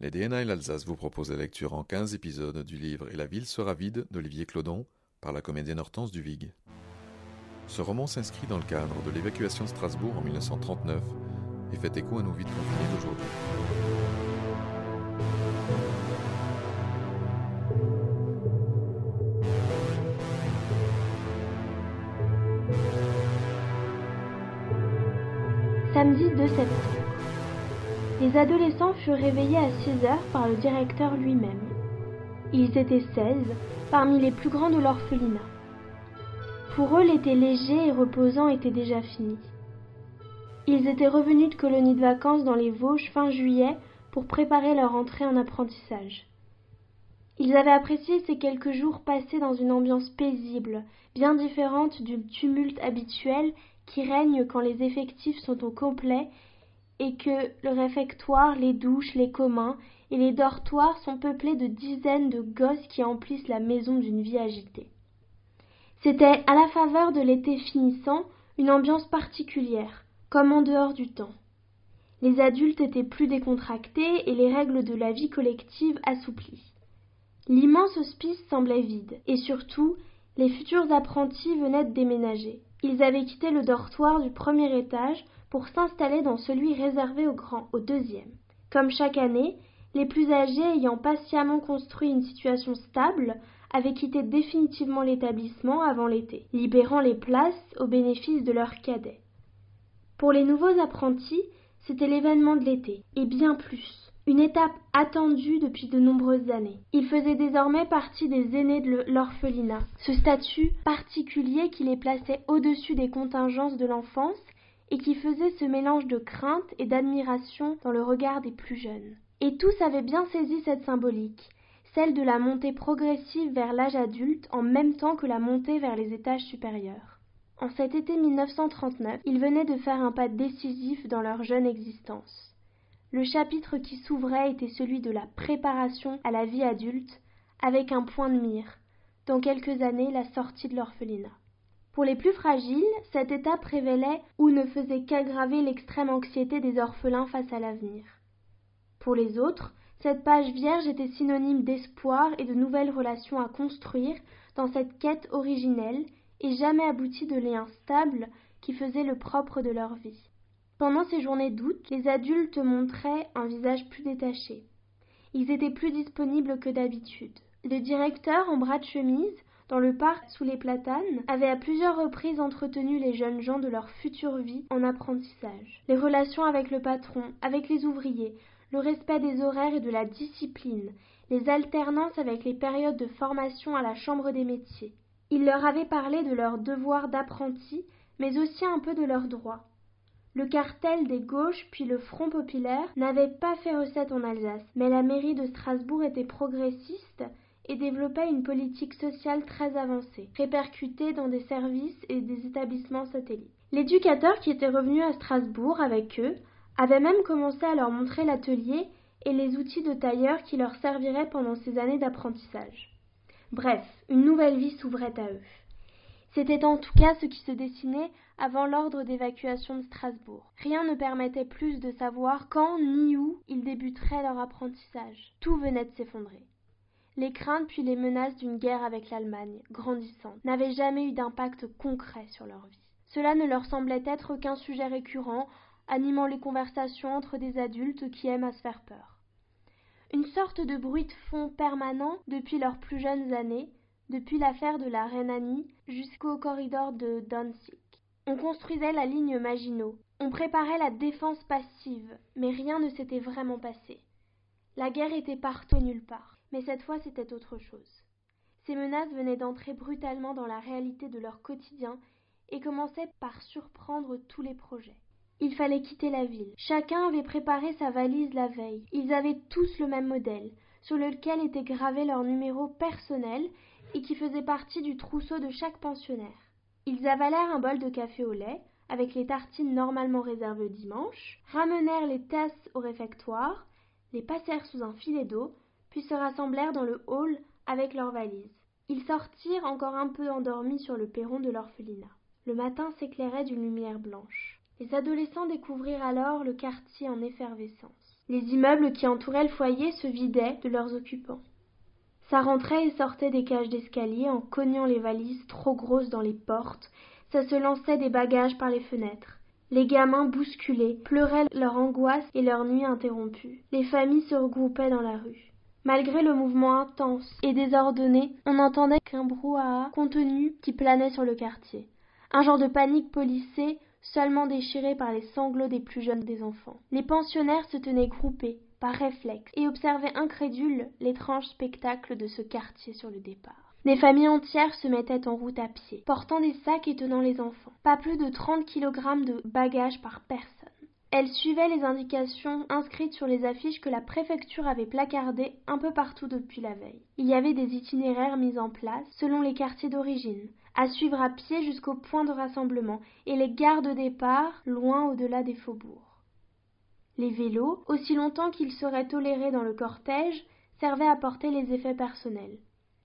Les DNA et l'Alsace vous proposent la lecture en 15 épisodes du livre Et la ville sera vide d'Olivier Clodon par la comédienne Hortense Duvig. Ce roman s'inscrit dans le cadre de l'évacuation de Strasbourg en 1939 et fait écho à nos vies de d'aujourd'hui. Samedi 2 septembre. Les adolescents furent réveillés à 6 heures par le directeur lui-même. Ils étaient 16, parmi les plus grands de l'orphelinat. Pour eux, l'été léger et reposant était déjà fini. Ils étaient revenus de colonies de vacances dans les Vosges fin juillet pour préparer leur entrée en apprentissage. Ils avaient apprécié ces quelques jours passés dans une ambiance paisible, bien différente du tumulte habituel qui règne quand les effectifs sont au complet et que le réfectoire, les douches, les communs et les dortoirs sont peuplés de dizaines de gosses qui emplissent la maison d'une vie agitée. C'était, à la faveur de l'été finissant, une ambiance particulière, comme en dehors du temps. Les adultes étaient plus décontractés et les règles de la vie collective assouplies. L'immense hospice semblait vide, et surtout, les futurs apprentis venaient de déménager. Ils avaient quitté le dortoir du premier étage pour s'installer dans celui réservé aux grands, au deuxième. Comme chaque année, les plus âgés ayant patiemment construit une situation stable avaient quitté définitivement l'établissement avant l'été, libérant les places au bénéfice de leurs cadets. Pour les nouveaux apprentis, c'était l'événement de l'été, et bien plus une étape attendue depuis de nombreuses années. Ils faisaient désormais partie des aînés de l'orphelinat, ce statut particulier qui les plaçait au-dessus des contingences de l'enfance et qui faisait ce mélange de crainte et d'admiration dans le regard des plus jeunes. Et tous avaient bien saisi cette symbolique, celle de la montée progressive vers l'âge adulte en même temps que la montée vers les étages supérieurs. En cet été 1939, ils venaient de faire un pas décisif dans leur jeune existence. Le chapitre qui s'ouvrait était celui de la préparation à la vie adulte, avec un point de mire, dans quelques années la sortie de l'orphelinat. Pour les plus fragiles, cette étape révélait ou ne faisait qu'aggraver l'extrême anxiété des orphelins face à l'avenir. Pour les autres, cette page vierge était synonyme d'espoir et de nouvelles relations à construire dans cette quête originelle et jamais aboutie de liens stables qui faisaient le propre de leur vie. Pendant ces journées d'août, les adultes montraient un visage plus détaché. Ils étaient plus disponibles que d'habitude. Le directeur, en bras de chemise, dans le parc sous les platanes, avait à plusieurs reprises entretenu les jeunes gens de leur future vie en apprentissage. Les relations avec le patron, avec les ouvriers, le respect des horaires et de la discipline, les alternances avec les périodes de formation à la chambre des métiers. Il leur avait parlé de leurs devoirs d'apprentis, mais aussi un peu de leurs droits. Le cartel des gauches puis le Front populaire n'avaient pas fait recette en Alsace, mais la mairie de Strasbourg était progressiste et développait une politique sociale très avancée, répercutée dans des services et des établissements satellites. L'éducateur qui était revenu à Strasbourg avec eux avait même commencé à leur montrer l'atelier et les outils de tailleur qui leur serviraient pendant ces années d'apprentissage. Bref, une nouvelle vie s'ouvrait à eux. C'était en tout cas ce qui se dessinait avant l'ordre d'évacuation de Strasbourg. Rien ne permettait plus de savoir quand ni où ils débuteraient leur apprentissage. Tout venait de s'effondrer. Les craintes puis les menaces d'une guerre avec l'Allemagne, grandissante, n'avaient jamais eu d'impact concret sur leur vie. Cela ne leur semblait être qu'un sujet récurrent, animant les conversations entre des adultes qui aiment à se faire peur. Une sorte de bruit de fond permanent depuis leurs plus jeunes années, depuis l'affaire de la Rhénanie jusqu'au corridor de Danzig. On construisait la ligne Maginot, on préparait la défense passive, mais rien ne s'était vraiment passé. La guerre était partout nulle part, mais cette fois c'était autre chose. Ces menaces venaient d'entrer brutalement dans la réalité de leur quotidien et commençaient par surprendre tous les projets. Il fallait quitter la ville. Chacun avait préparé sa valise la veille. Ils avaient tous le même modèle, sur lequel était gravé leur numéro personnel et qui faisait partie du trousseau de chaque pensionnaire. Ils avalèrent un bol de café au lait, avec les tartines normalement réservées dimanche, ramenèrent les tasses au réfectoire, les passèrent sous un filet d'eau, puis se rassemblèrent dans le hall avec leurs valises. Ils sortirent encore un peu endormis sur le perron de l'orphelinat. Le matin s'éclairait d'une lumière blanche. Les adolescents découvrirent alors le quartier en effervescence. Les immeubles qui entouraient le foyer se vidaient de leurs occupants. Ça rentrait et sortait des cages d'escalier en cognant les valises trop grosses dans les portes, ça se lançait des bagages par les fenêtres. Les gamins bousculés pleuraient leur angoisse et leur nuit interrompue. Les familles se regroupaient dans la rue. Malgré le mouvement intense et désordonné, on n'entendait qu'un brouhaha contenu qui planait sur le quartier. Un genre de panique policée seulement déchirée par les sanglots des plus jeunes des enfants. Les pensionnaires se tenaient groupés, par réflexe, et observaient incrédules l'étrange spectacle de ce quartier sur le départ. Des familles entières se mettaient en route à pied, portant des sacs et tenant les enfants. Pas plus de trente kilogrammes de bagages par personne. Elles suivaient les indications inscrites sur les affiches que la préfecture avait placardées un peu partout depuis la veille. Il y avait des itinéraires mis en place selon les quartiers d'origine, à suivre à pied jusqu'au point de rassemblement et les gares de départ loin au-delà des faubourgs. Les vélos, aussi longtemps qu'ils seraient tolérés dans le cortège, servaient à porter les effets personnels.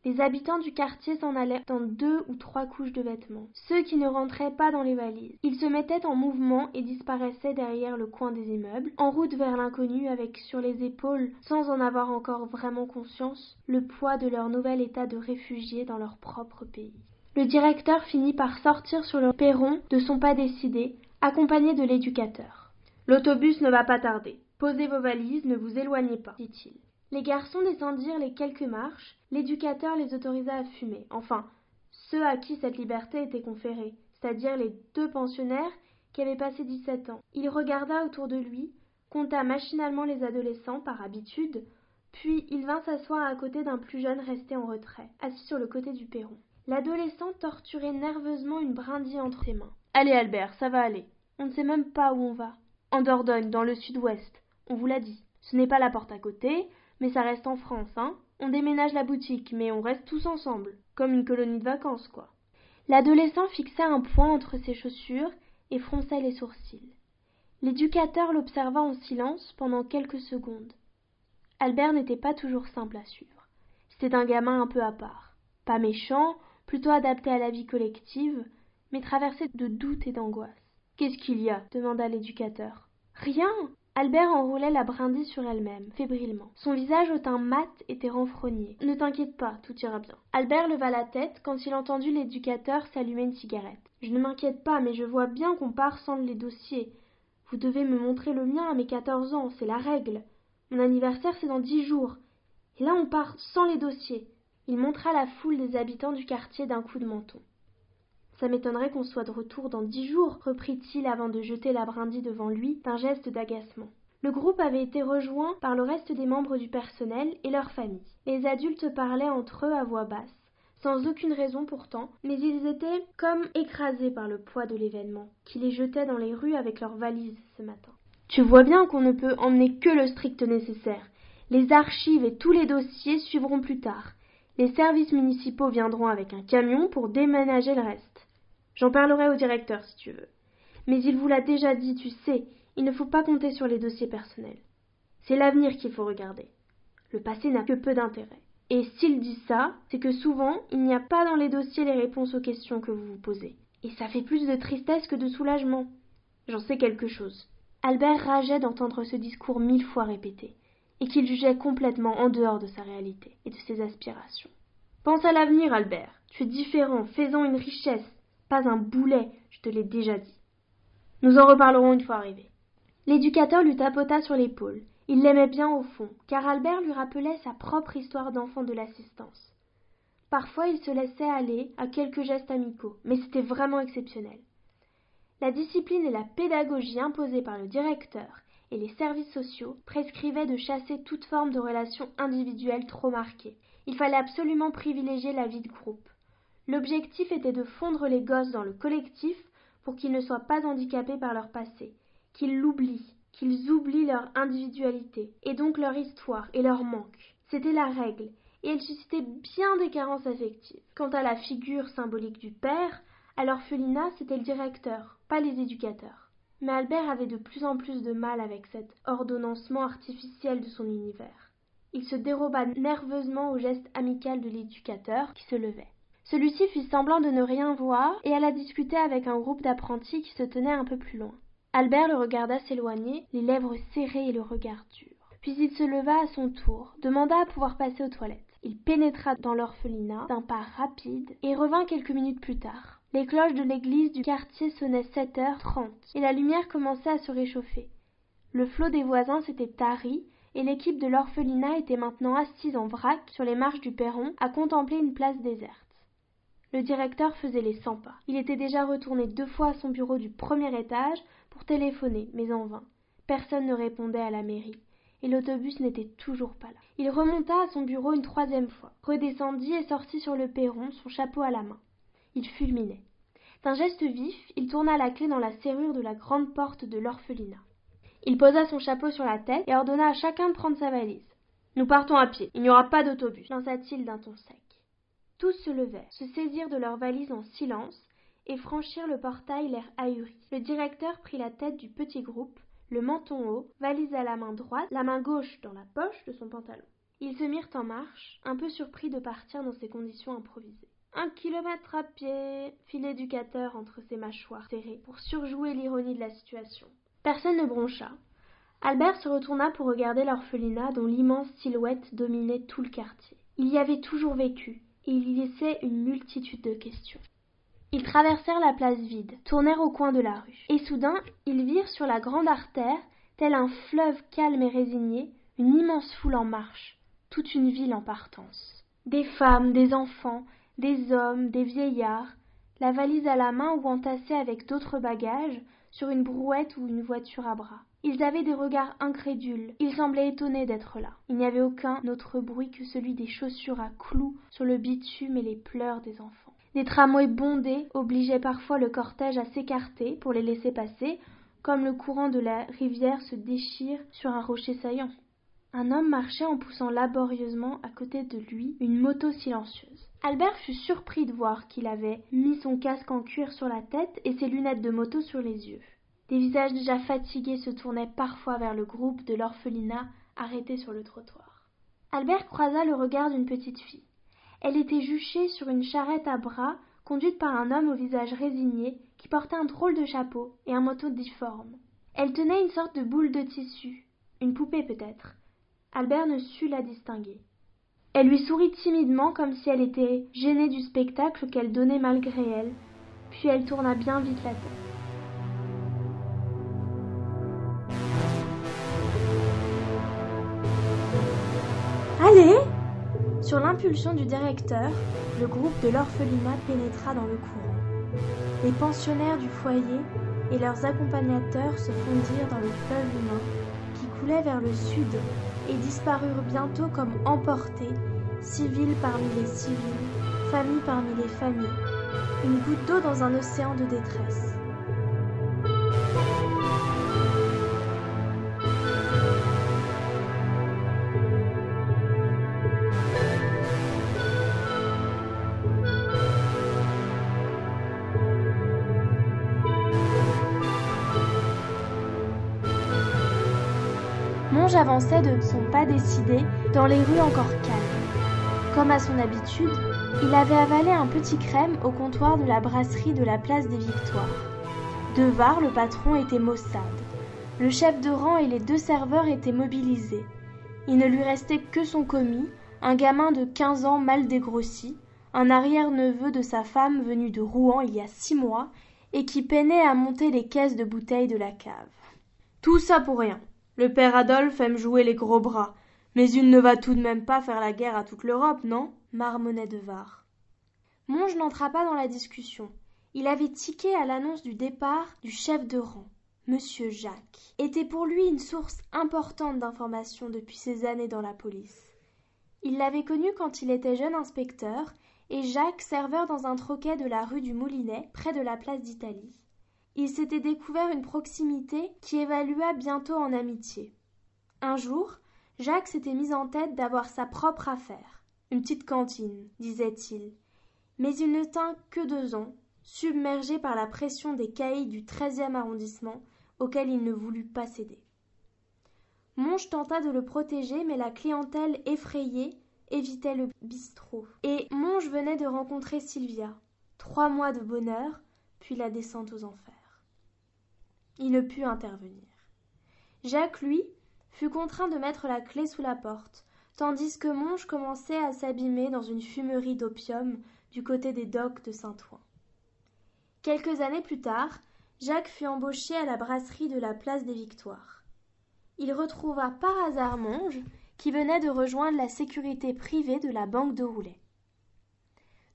Les habitants du quartier s'en allaient dans deux ou trois couches de vêtements, ceux qui ne rentraient pas dans les valises. Ils se mettaient en mouvement et disparaissaient derrière le coin des immeubles, en route vers l'inconnu avec sur les épaules, sans en avoir encore vraiment conscience, le poids de leur nouvel état de réfugiés dans leur propre pays. Le directeur finit par sortir sur le perron de son pas décidé, accompagné de l'éducateur. L'autobus ne va pas tarder. Posez vos valises, ne vous éloignez pas, dit-il. Les garçons descendirent les quelques marches, l'éducateur les autorisa à fumer, enfin, ceux à qui cette liberté était conférée, c'est-à-dire les deux pensionnaires qui avaient passé dix-sept ans. Il regarda autour de lui, compta machinalement les adolescents par habitude, puis il vint s'asseoir à côté d'un plus jeune resté en retrait, assis sur le côté du perron. L'adolescent torturait nerveusement une brindille entre ses mains. Allez, Albert, ça va aller. On ne sait même pas où on va. En Dordogne, dans le sud-ouest. On vous l'a dit. Ce n'est pas la porte à côté, mais ça reste en France, hein. On déménage la boutique, mais on reste tous ensemble. Comme une colonie de vacances, quoi. L'adolescent fixait un point entre ses chaussures et fronçait les sourcils. L'éducateur l'observa en silence pendant quelques secondes. Albert n'était pas toujours simple à suivre. C'était un gamin un peu à part. Pas méchant, plutôt adapté à la vie collective, mais traversé de doutes et d'angoisse. Qu'est-ce qu'il y a? demanda l'éducateur. Rien. Albert enroulait la brindille sur elle-même, fébrilement. Son visage au teint mat était renfrogné. Ne t'inquiète pas, tout ira bien. Albert leva la tête quand il entendit l'éducateur s'allumer une cigarette. Je ne m'inquiète pas, mais je vois bien qu'on part sans les dossiers. Vous devez me montrer le mien à mes quatorze ans, c'est la règle. Mon anniversaire, c'est dans dix jours. Et là, on part sans les dossiers. Il montra la foule des habitants du quartier d'un coup de menton. Ça m'étonnerait qu'on soit de retour dans dix jours, reprit-il avant de jeter la brindille devant lui d'un geste d'agacement. Le groupe avait été rejoint par le reste des membres du personnel et leurs familles. Les adultes parlaient entre eux à voix basse, sans aucune raison pourtant, mais ils étaient comme écrasés par le poids de l'événement, qui les jetait dans les rues avec leurs valises ce matin. Tu vois bien qu'on ne peut emmener que le strict nécessaire. Les archives et tous les dossiers suivront plus tard. Les services municipaux viendront avec un camion pour déménager le reste. J'en parlerai au directeur si tu veux. Mais il vous l'a déjà dit, tu sais, il ne faut pas compter sur les dossiers personnels. C'est l'avenir qu'il faut regarder. Le passé n'a que peu d'intérêt. Et s'il dit ça, c'est que souvent, il n'y a pas dans les dossiers les réponses aux questions que vous vous posez. Et ça fait plus de tristesse que de soulagement. J'en sais quelque chose. Albert rageait d'entendre ce discours mille fois répété et qu'il jugeait complètement en dehors de sa réalité et de ses aspirations. Pense à l'avenir, Albert. Tu es différent, fais-en une richesse, pas un boulet, je te l'ai déjà dit. Nous en reparlerons une fois arrivés. L'éducateur lui tapota sur l'épaule. Il l'aimait bien au fond, car Albert lui rappelait sa propre histoire d'enfant de l'assistance. Parfois il se laissait aller à quelques gestes amicaux, mais c'était vraiment exceptionnel. La discipline et la pédagogie imposées par le directeur et les services sociaux prescrivaient de chasser toute forme de relation individuelle trop marquée. Il fallait absolument privilégier la vie de groupe. L'objectif était de fondre les gosses dans le collectif pour qu'ils ne soient pas handicapés par leur passé, qu'ils l'oublient, qu'ils oublient leur individualité, et donc leur histoire et leur manque. C'était la règle, et elle suscitait bien des carences affectives. Quant à la figure symbolique du père, à l'orphelinat, c'était le directeur, pas les éducateurs. Mais Albert avait de plus en plus de mal avec cet ordonnancement artificiel de son univers. Il se déroba nerveusement au geste amical de l'éducateur qui se levait. Celui-ci fit semblant de ne rien voir et alla discuter avec un groupe d'apprentis qui se tenait un peu plus loin. Albert le regarda s'éloigner, les lèvres serrées et le regard dur. Puis il se leva à son tour, demanda à pouvoir passer aux toilettes. Il pénétra dans l'orphelinat d'un pas rapide et revint quelques minutes plus tard. Les cloches de l'église du quartier sonnaient sept heures trente, et la lumière commençait à se réchauffer. Le flot des voisins s'était tari, et l'équipe de l'orphelinat était maintenant assise en vrac sur les marches du perron à contempler une place déserte. Le directeur faisait les cent pas. Il était déjà retourné deux fois à son bureau du premier étage pour téléphoner, mais en vain. Personne ne répondait à la mairie, et l'autobus n'était toujours pas là. Il remonta à son bureau une troisième fois, redescendit et sortit sur le perron, son chapeau à la main. Il fulminait. D'un geste vif, il tourna la clé dans la serrure de la grande porte de l'orphelinat. Il posa son chapeau sur la tête et ordonna à chacun de prendre sa valise. Nous partons à pied. Il n'y aura pas d'autobus, lança-t-il d'un ton sec. Tous se levèrent, se saisirent de leurs valises en silence et franchirent le portail l'air ahuri. Le directeur prit la tête du petit groupe, le menton haut, valise à la main droite, la main gauche dans la poche de son pantalon. Ils se mirent en marche, un peu surpris de partir dans ces conditions improvisées. Un kilomètre à pied, fit l'éducateur entre ses mâchoires serrées pour surjouer l'ironie de la situation. Personne ne broncha. Albert se retourna pour regarder l'orphelinat dont l'immense silhouette dominait tout le quartier. Il y avait toujours vécu, il y laissait une multitude de questions. Ils traversèrent la place vide, tournèrent au coin de la rue, et soudain ils virent sur la grande artère, tel un fleuve calme et résigné, une immense foule en marche, toute une ville en partance. Des femmes, des enfants, des hommes, des vieillards, la valise à la main ou entassée avec d'autres bagages, sur une brouette ou une voiture à bras. Ils avaient des regards incrédules, ils semblaient étonnés d'être là. Il n'y avait aucun autre bruit que celui des chaussures à clous sur le bitume et les pleurs des enfants. Des tramways bondés obligeaient parfois le cortège à s'écarter pour les laisser passer, comme le courant de la rivière se déchire sur un rocher saillant. Un homme marchait en poussant laborieusement à côté de lui une moto silencieuse. Albert fut surpris de voir qu'il avait mis son casque en cuir sur la tête et ses lunettes de moto sur les yeux. Des visages déjà fatigués se tournaient parfois vers le groupe de l'orphelinat arrêté sur le trottoir. Albert croisa le regard d'une petite fille. Elle était juchée sur une charrette à bras, conduite par un homme au visage résigné, qui portait un drôle de chapeau et un manteau difforme. Elle tenait une sorte de boule de tissu, une poupée peut-être. Albert ne sut la distinguer. Elle lui sourit timidement comme si elle était gênée du spectacle qu'elle donnait malgré elle, puis elle tourna bien vite la tête. Sur l'impulsion du directeur, le groupe de l'orphelinat pénétra dans le courant. Les pensionnaires du foyer et leurs accompagnateurs se fondirent dans le fleuve humain qui coulait vers le sud et disparurent bientôt comme emportés, civils parmi les civils, familles parmi les familles, une goutte d'eau dans un océan de détresse. Avançait de son pas décidé dans les rues encore calmes. Comme à son habitude, il avait avalé un petit crème au comptoir de la brasserie de la place des Victoires. Devar, le patron, était maussade. Le chef de rang et les deux serveurs étaient mobilisés. Il ne lui restait que son commis, un gamin de quinze ans mal dégrossi, un arrière-neveu de sa femme venu de Rouen il y a six mois et qui peinait à monter les caisses de bouteilles de la cave. Tout ça pour rien. Le père Adolphe aime jouer les gros bras, mais il ne va tout de même pas faire la guerre à toute l'Europe, non? Marmonnait Devar. Monge n'entra pas dans la discussion. Il avait tiqué à l'annonce du départ du chef de rang. Monsieur Jacques était pour lui une source importante d'informations depuis ses années dans la police. Il l'avait connu quand il était jeune inspecteur et Jacques serveur dans un troquet de la rue du Moulinet près de la place d'Italie. Il s'était découvert une proximité qui évalua bientôt en amitié. Un jour, Jacques s'était mis en tête d'avoir sa propre affaire. Une petite cantine, disait-il. Mais il ne tint que deux ans, submergé par la pression des caïds du treizième arrondissement, auquel il ne voulut pas céder. Monge tenta de le protéger, mais la clientèle effrayée évitait le bistrot. Et Monge venait de rencontrer Sylvia. Trois mois de bonheur, puis la descente aux enfers. Il ne put intervenir. Jacques, lui, fut contraint de mettre la clé sous la porte, tandis que Monge commençait à s'abîmer dans une fumerie d'opium du côté des docks de Saint-Ouen. Quelques années plus tard, Jacques fut embauché à la brasserie de la place des Victoires. Il retrouva par hasard Monge, qui venait de rejoindre la sécurité privée de la banque de Roulet.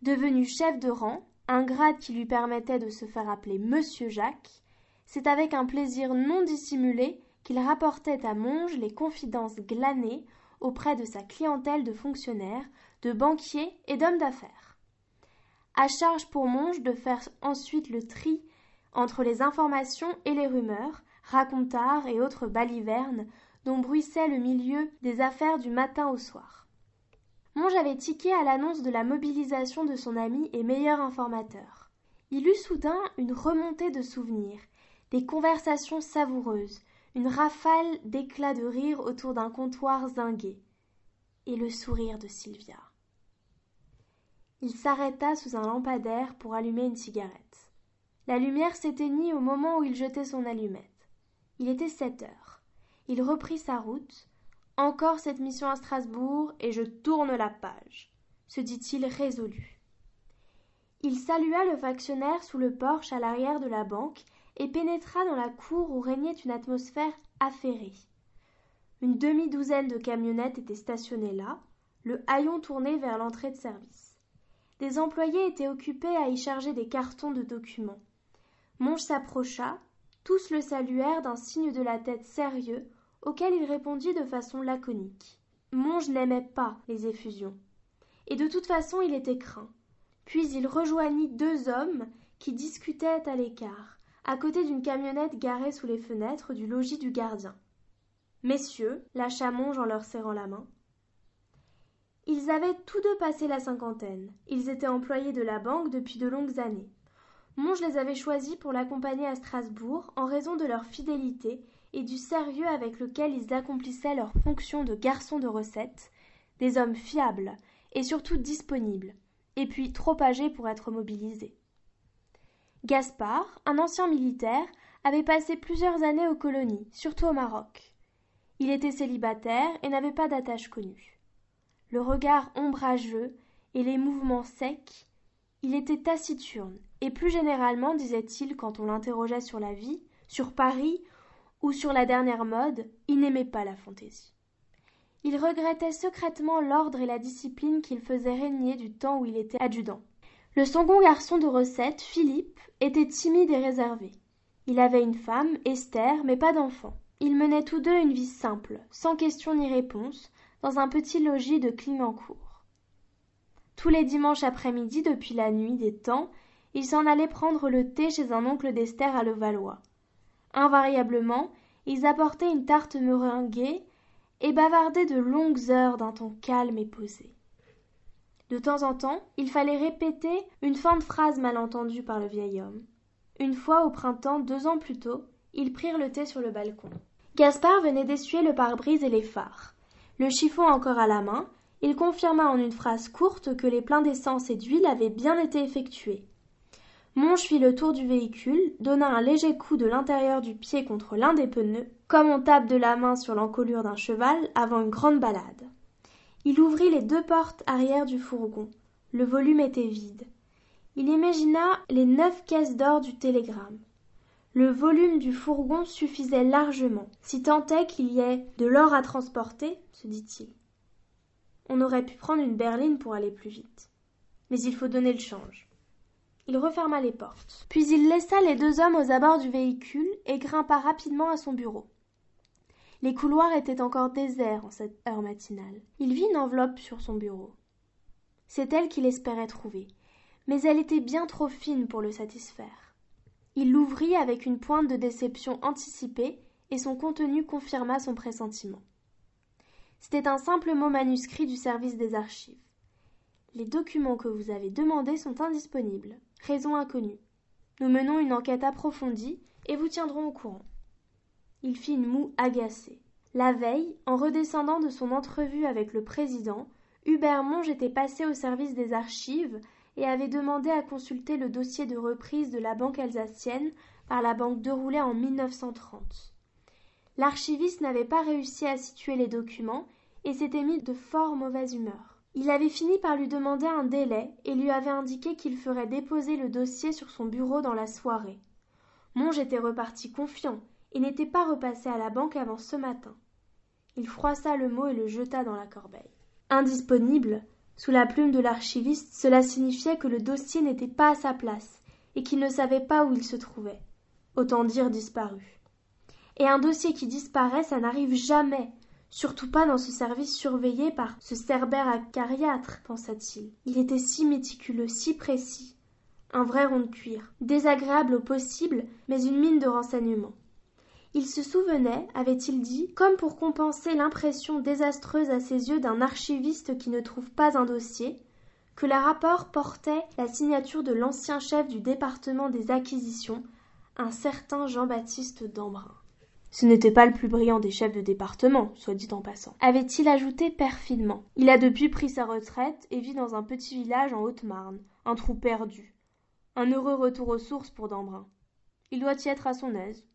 Devenu chef de rang, un grade qui lui permettait de se faire appeler Monsieur Jacques, c'est avec un plaisir non dissimulé qu'il rapportait à Monge les confidences glanées auprès de sa clientèle de fonctionnaires, de banquiers et d'hommes d'affaires. À charge pour Monge de faire ensuite le tri entre les informations et les rumeurs, racontars et autres balivernes dont bruissait le milieu des affaires du matin au soir. Monge avait tiqué à l'annonce de la mobilisation de son ami et meilleur informateur. Il eut soudain une remontée de souvenirs, des conversations savoureuses, une rafale d'éclats de rire autour d'un comptoir zingué, et le sourire de Sylvia. Il s'arrêta sous un lampadaire pour allumer une cigarette. La lumière s'éteignit au moment où il jetait son allumette. Il était sept heures. Il reprit sa route. Encore cette mission à Strasbourg, et je tourne la page, se dit-il résolu. Il salua le factionnaire sous le porche à l'arrière de la banque et pénétra dans la cour où régnait une atmosphère affairée. Une demi-douzaine de camionnettes étaient stationnées là, le haillon tourné vers l'entrée de service. Des employés étaient occupés à y charger des cartons de documents. Monge s'approcha, tous le saluèrent d'un signe de la tête sérieux, auquel il répondit de façon laconique. Monge n'aimait pas les effusions. Et de toute façon il était craint. Puis il rejoignit deux hommes qui discutaient à l'écart à côté d'une camionnette garée sous les fenêtres du logis du gardien. Messieurs, lâcha Monge en leur serrant la main. Ils avaient tous deux passé la cinquantaine. Ils étaient employés de la banque depuis de longues années. Monge les avait choisis pour l'accompagner à Strasbourg en raison de leur fidélité et du sérieux avec lequel ils accomplissaient leur fonction de garçons de recette, des hommes fiables et surtout disponibles, et puis trop âgés pour être mobilisés. Gaspard, un ancien militaire, avait passé plusieurs années aux colonies, surtout au Maroc. Il était célibataire et n'avait pas d'attache connue. Le regard ombrageux et les mouvements secs, il était taciturne, et plus généralement, disait-il quand on l'interrogeait sur la vie, sur Paris ou sur la dernière mode, il n'aimait pas la fantaisie. Il regrettait secrètement l'ordre et la discipline qu'il faisait régner du temps où il était adjudant. Le second garçon de recette, Philippe, était timide et réservé. Il avait une femme, Esther, mais pas d'enfant. Ils menaient tous deux une vie simple, sans questions ni réponses, dans un petit logis de Clignancourt. Tous les dimanches après-midi, depuis la nuit des temps, ils s'en allaient prendre le thé chez un oncle d'Esther à Levallois. Invariablement, ils apportaient une tarte meringuée et bavardaient de longues heures d'un ton calme et posé. De temps en temps, il fallait répéter une fin de phrase mal entendue par le vieil homme. Une fois au printemps, deux ans plus tôt, ils prirent le thé sur le balcon. Gaspard venait d'essuyer le pare-brise et les phares. Le chiffon encore à la main, il confirma en une phrase courte que les pleins d'essence et d'huile avaient bien été effectués. Monge fit le tour du véhicule, donna un léger coup de l'intérieur du pied contre l'un des pneus, comme on tape de la main sur l'encolure d'un cheval avant une grande balade. Il ouvrit les deux portes arrière du fourgon. Le volume était vide. Il imagina les neuf caisses d'or du télégramme. Le volume du fourgon suffisait largement, si tant est qu'il y ait de l'or à transporter, se dit-il. On aurait pu prendre une berline pour aller plus vite. Mais il faut donner le change. Il referma les portes. Puis il laissa les deux hommes aux abords du véhicule et grimpa rapidement à son bureau. Les couloirs étaient encore déserts en cette heure matinale. Il vit une enveloppe sur son bureau. C'est elle qu'il espérait trouver, mais elle était bien trop fine pour le satisfaire. Il l'ouvrit avec une pointe de déception anticipée et son contenu confirma son pressentiment. C'était un simple mot manuscrit du service des archives. Les documents que vous avez demandés sont indisponibles. Raison inconnue. Nous menons une enquête approfondie et vous tiendrons au courant. Il fit une moue agacée. La veille, en redescendant de son entrevue avec le président, Hubert Monge était passé au service des archives et avait demandé à consulter le dossier de reprise de la banque alsacienne par la banque de Roulet en 1930. L'archiviste n'avait pas réussi à situer les documents et s'était mis de fort mauvaise humeur. Il avait fini par lui demander un délai et lui avait indiqué qu'il ferait déposer le dossier sur son bureau dans la soirée. Monge était reparti confiant et n'était pas repassé à la banque avant ce matin. Il froissa le mot et le jeta dans la corbeille. Indisponible, sous la plume de l'archiviste, cela signifiait que le dossier n'était pas à sa place et qu'il ne savait pas où il se trouvait. Autant dire disparu. Et un dossier qui disparaît, ça n'arrive jamais, surtout pas dans ce service surveillé par ce cerbère acariâtre, pensa-t-il. Il était si méticuleux, si précis. Un vrai rond de cuir, désagréable au possible, mais une mine de renseignements. Il se souvenait, avait-il dit, comme pour compenser l'impression désastreuse à ses yeux d'un archiviste qui ne trouve pas un dossier, que le rapport portait la signature de l'ancien chef du département des acquisitions, un certain Jean-Baptiste Dambrun. Ce n'était pas le plus brillant des chefs de département, soit dit en passant. Avait-il ajouté perfidement. Il a depuis pris sa retraite et vit dans un petit village en Haute-Marne, un trou perdu. Un heureux retour aux sources pour Dambrun. Il doit y être à son aise.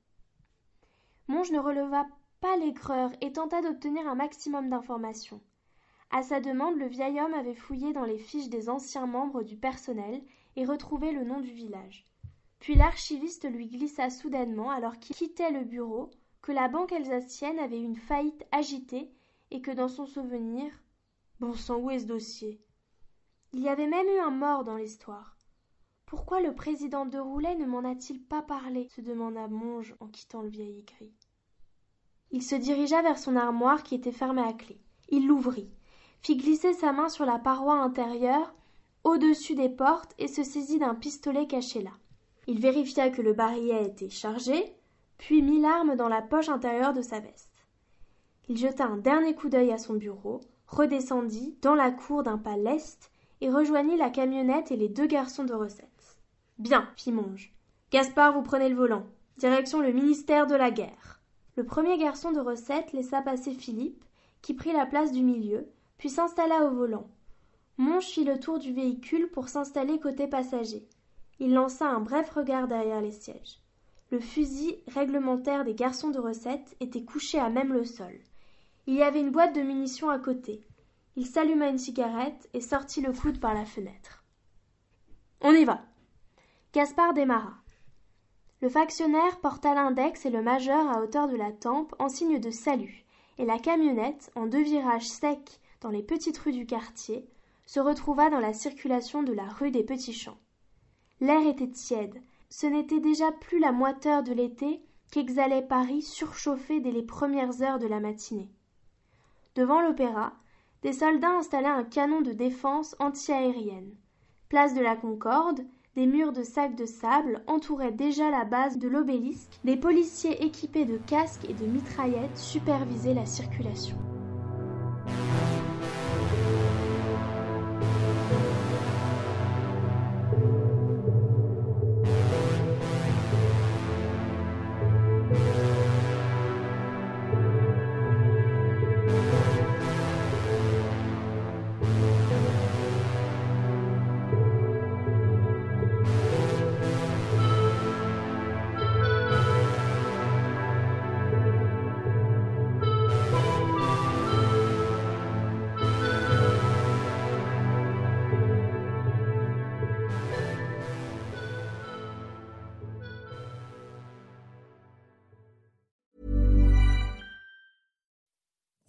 Monge ne releva pas l'aigreur et tenta d'obtenir un maximum d'informations. À sa demande, le vieil homme avait fouillé dans les fiches des anciens membres du personnel et retrouvé le nom du village. Puis l'archiviste lui glissa soudainement, alors qu'il quittait le bureau, que la banque alsacienne avait une faillite agitée et que dans son souvenir bon sang où est ce dossier? Il y avait même eu un mort dans l'histoire pourquoi le président de roulet ne m'en a-t-il pas parlé se demanda monge en quittant le vieil écrit il se dirigea vers son armoire qui était fermée à clef il l'ouvrit fit glisser sa main sur la paroi intérieure au-dessus des portes et se saisit d'un pistolet caché là il vérifia que le barillet était chargé puis mit l'arme dans la poche intérieure de sa veste. Il jeta un dernier coup d'œil à son bureau, redescendit dans la cour d'un pas leste et rejoignit la camionnette et les deux garçons de recette. Bien, fit Monge. Gaspard, vous prenez le volant. Direction le ministère de la guerre. Le premier garçon de recette laissa passer Philippe, qui prit la place du milieu, puis s'installa au volant. Monge fit le tour du véhicule pour s'installer côté passager. Il lança un bref regard derrière les sièges. Le fusil réglementaire des garçons de recette était couché à même le sol. Il y avait une boîte de munitions à côté. Il s'alluma une cigarette et sortit le coude par la fenêtre. On y va. Gaspard démarra. Le factionnaire porta l'index et le majeur à hauteur de la tempe en signe de salut, et la camionnette, en deux virages secs dans les petites rues du quartier, se retrouva dans la circulation de la rue des Petits Champs. L'air était tiède, ce n'était déjà plus la moiteur de l'été qu'exhalait Paris surchauffé dès les premières heures de la matinée. Devant l'opéra, des soldats installaient un canon de défense antiaérienne. Place de la Concorde, des murs de sacs de sable entouraient déjà la base de l'obélisque, des policiers équipés de casques et de mitraillettes supervisaient la circulation.